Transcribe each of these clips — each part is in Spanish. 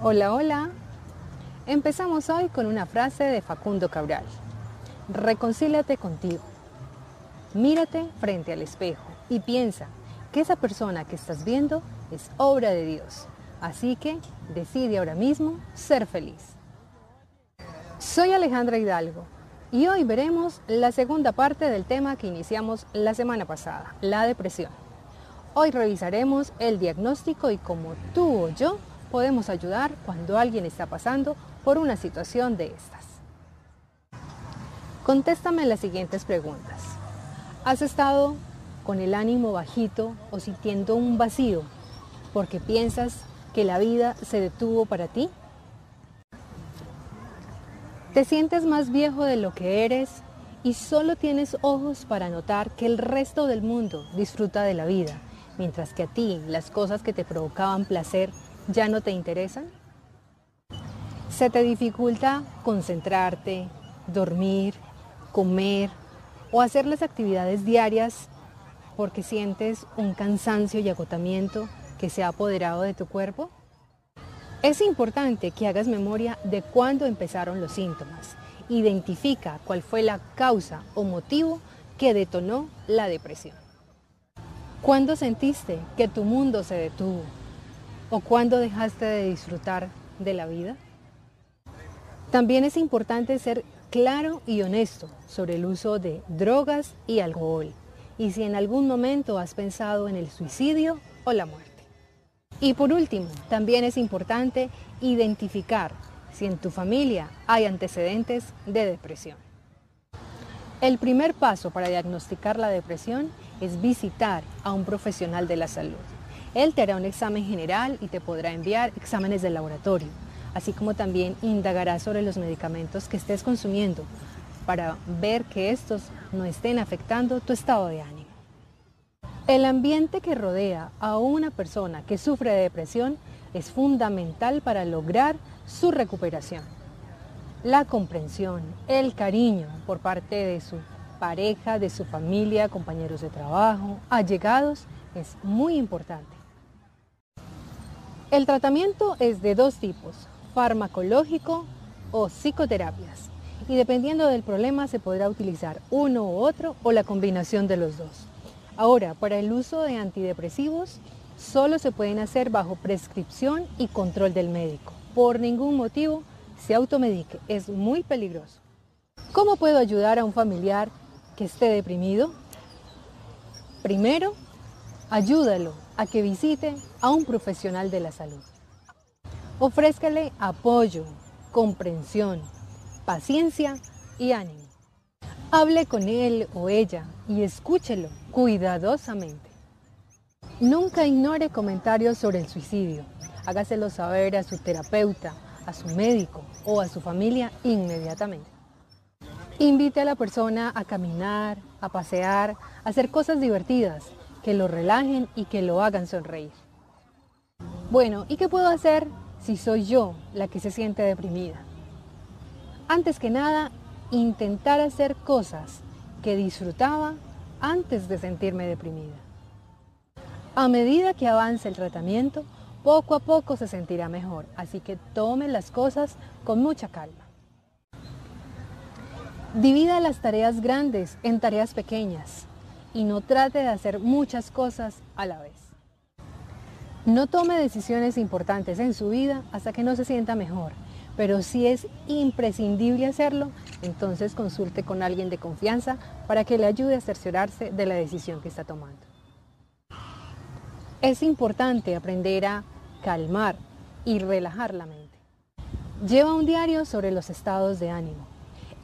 Hola, hola. Empezamos hoy con una frase de Facundo Cabral. Reconcíliate contigo. Mírate frente al espejo y piensa que esa persona que estás viendo es obra de Dios. Así que decide ahora mismo ser feliz. Soy Alejandra Hidalgo y hoy veremos la segunda parte del tema que iniciamos la semana pasada, la depresión. Hoy revisaremos el diagnóstico y cómo tú o yo podemos ayudar cuando alguien está pasando por una situación de estas. Contéstame las siguientes preguntas. ¿Has estado con el ánimo bajito o sintiendo un vacío porque piensas que la vida se detuvo para ti? ¿Te sientes más viejo de lo que eres y solo tienes ojos para notar que el resto del mundo disfruta de la vida, mientras que a ti las cosas que te provocaban placer ya no te interesan? ¿Se te dificulta concentrarte, dormir, comer o hacer las actividades diarias porque sientes un cansancio y agotamiento que se ha apoderado de tu cuerpo? Es importante que hagas memoria de cuándo empezaron los síntomas. Identifica cuál fue la causa o motivo que detonó la depresión. ¿Cuándo sentiste que tu mundo se detuvo? ¿O cuándo dejaste de disfrutar de la vida? También es importante ser claro y honesto sobre el uso de drogas y alcohol y si en algún momento has pensado en el suicidio o la muerte. Y por último, también es importante identificar si en tu familia hay antecedentes de depresión. El primer paso para diagnosticar la depresión es visitar a un profesional de la salud. Él te hará un examen general y te podrá enviar exámenes de laboratorio, así como también indagará sobre los medicamentos que estés consumiendo para ver que estos no estén afectando tu estado de ánimo. El ambiente que rodea a una persona que sufre de depresión es fundamental para lograr su recuperación. La comprensión, el cariño por parte de su pareja, de su familia, compañeros de trabajo, allegados, es muy importante. El tratamiento es de dos tipos, farmacológico o psicoterapias, y dependiendo del problema se podrá utilizar uno u otro o la combinación de los dos. Ahora, para el uso de antidepresivos, solo se pueden hacer bajo prescripción y control del médico. Por ningún motivo se automedique, es muy peligroso. ¿Cómo puedo ayudar a un familiar que esté deprimido? Primero, ayúdalo a que visite a un profesional de la salud. Ofrézcale apoyo, comprensión, paciencia y ánimo. Hable con él o ella y escúchelo cuidadosamente. Nunca ignore comentarios sobre el suicidio. Hágaselo saber a su terapeuta, a su médico o a su familia inmediatamente. Invite a la persona a caminar, a pasear, a hacer cosas divertidas que lo relajen y que lo hagan sonreír. Bueno, ¿y qué puedo hacer si soy yo la que se siente deprimida? Antes que nada, intentar hacer cosas que disfrutaba antes de sentirme deprimida. A medida que avance el tratamiento, poco a poco se sentirá mejor, así que tome las cosas con mucha calma. Divida las tareas grandes en tareas pequeñas y no trate de hacer muchas cosas a la vez. No tome decisiones importantes en su vida hasta que no se sienta mejor pero si es imprescindible hacerlo, entonces consulte con alguien de confianza para que le ayude a cerciorarse de la decisión que está tomando. Es importante aprender a calmar y relajar la mente. Lleva un diario sobre los estados de ánimo.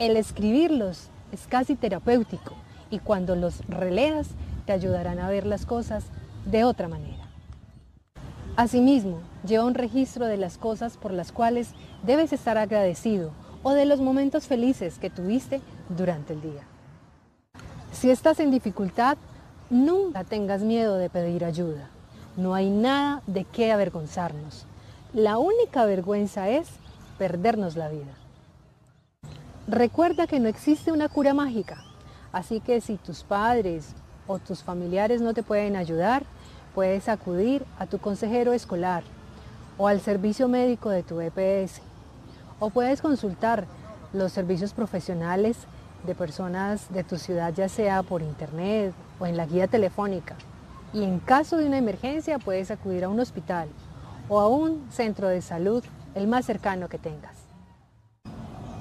El escribirlos es casi terapéutico y cuando los releas te ayudarán a ver las cosas de otra manera. Asimismo, lleva un registro de las cosas por las cuales debes estar agradecido o de los momentos felices que tuviste durante el día. Si estás en dificultad, nunca tengas miedo de pedir ayuda. No hay nada de qué avergonzarnos. La única vergüenza es perdernos la vida. Recuerda que no existe una cura mágica, así que si tus padres o tus familiares no te pueden ayudar, puedes acudir a tu consejero escolar o al servicio médico de tu EPS. O puedes consultar los servicios profesionales de personas de tu ciudad, ya sea por internet o en la guía telefónica. Y en caso de una emergencia puedes acudir a un hospital o a un centro de salud, el más cercano que tengas.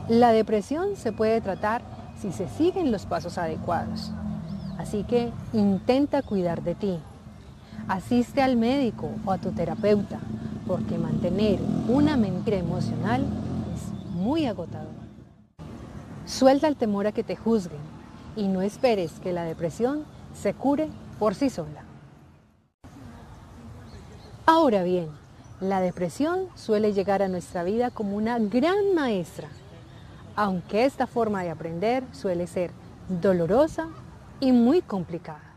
La depresión se puede tratar si se siguen los pasos adecuados. Así que intenta cuidar de ti. Asiste al médico o a tu terapeuta, porque mantener una mentira emocional es muy agotador. Suelta el temor a que te juzguen y no esperes que la depresión se cure por sí sola. Ahora bien, la depresión suele llegar a nuestra vida como una gran maestra, aunque esta forma de aprender suele ser dolorosa y muy complicada.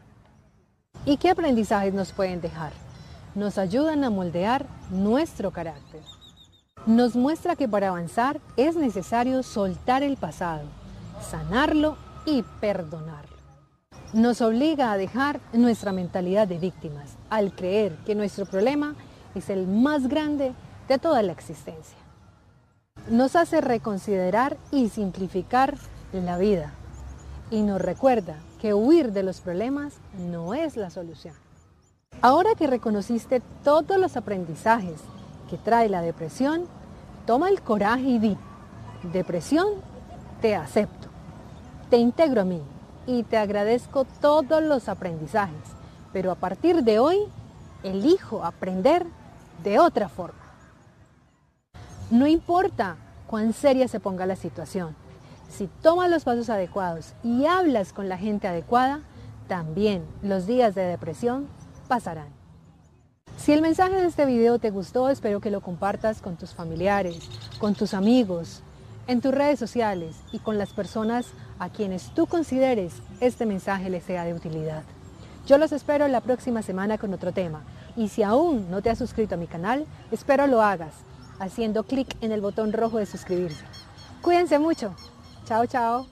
¿Y qué aprendizajes nos pueden dejar? Nos ayudan a moldear nuestro carácter. Nos muestra que para avanzar es necesario soltar el pasado, sanarlo y perdonarlo. Nos obliga a dejar nuestra mentalidad de víctimas al creer que nuestro problema es el más grande de toda la existencia. Nos hace reconsiderar y simplificar la vida y nos recuerda que huir de los problemas no es la solución. Ahora que reconociste todos los aprendizajes que trae la depresión, toma el coraje y di, depresión, te acepto, te integro a mí y te agradezco todos los aprendizajes, pero a partir de hoy elijo aprender de otra forma. No importa cuán seria se ponga la situación, si tomas los pasos adecuados y hablas con la gente adecuada, también los días de depresión pasarán. Si el mensaje de este video te gustó, espero que lo compartas con tus familiares, con tus amigos, en tus redes sociales y con las personas a quienes tú consideres este mensaje les sea de utilidad. Yo los espero la próxima semana con otro tema y si aún no te has suscrito a mi canal, espero lo hagas haciendo clic en el botón rojo de suscribirse. Cuídense mucho. Chao, chao.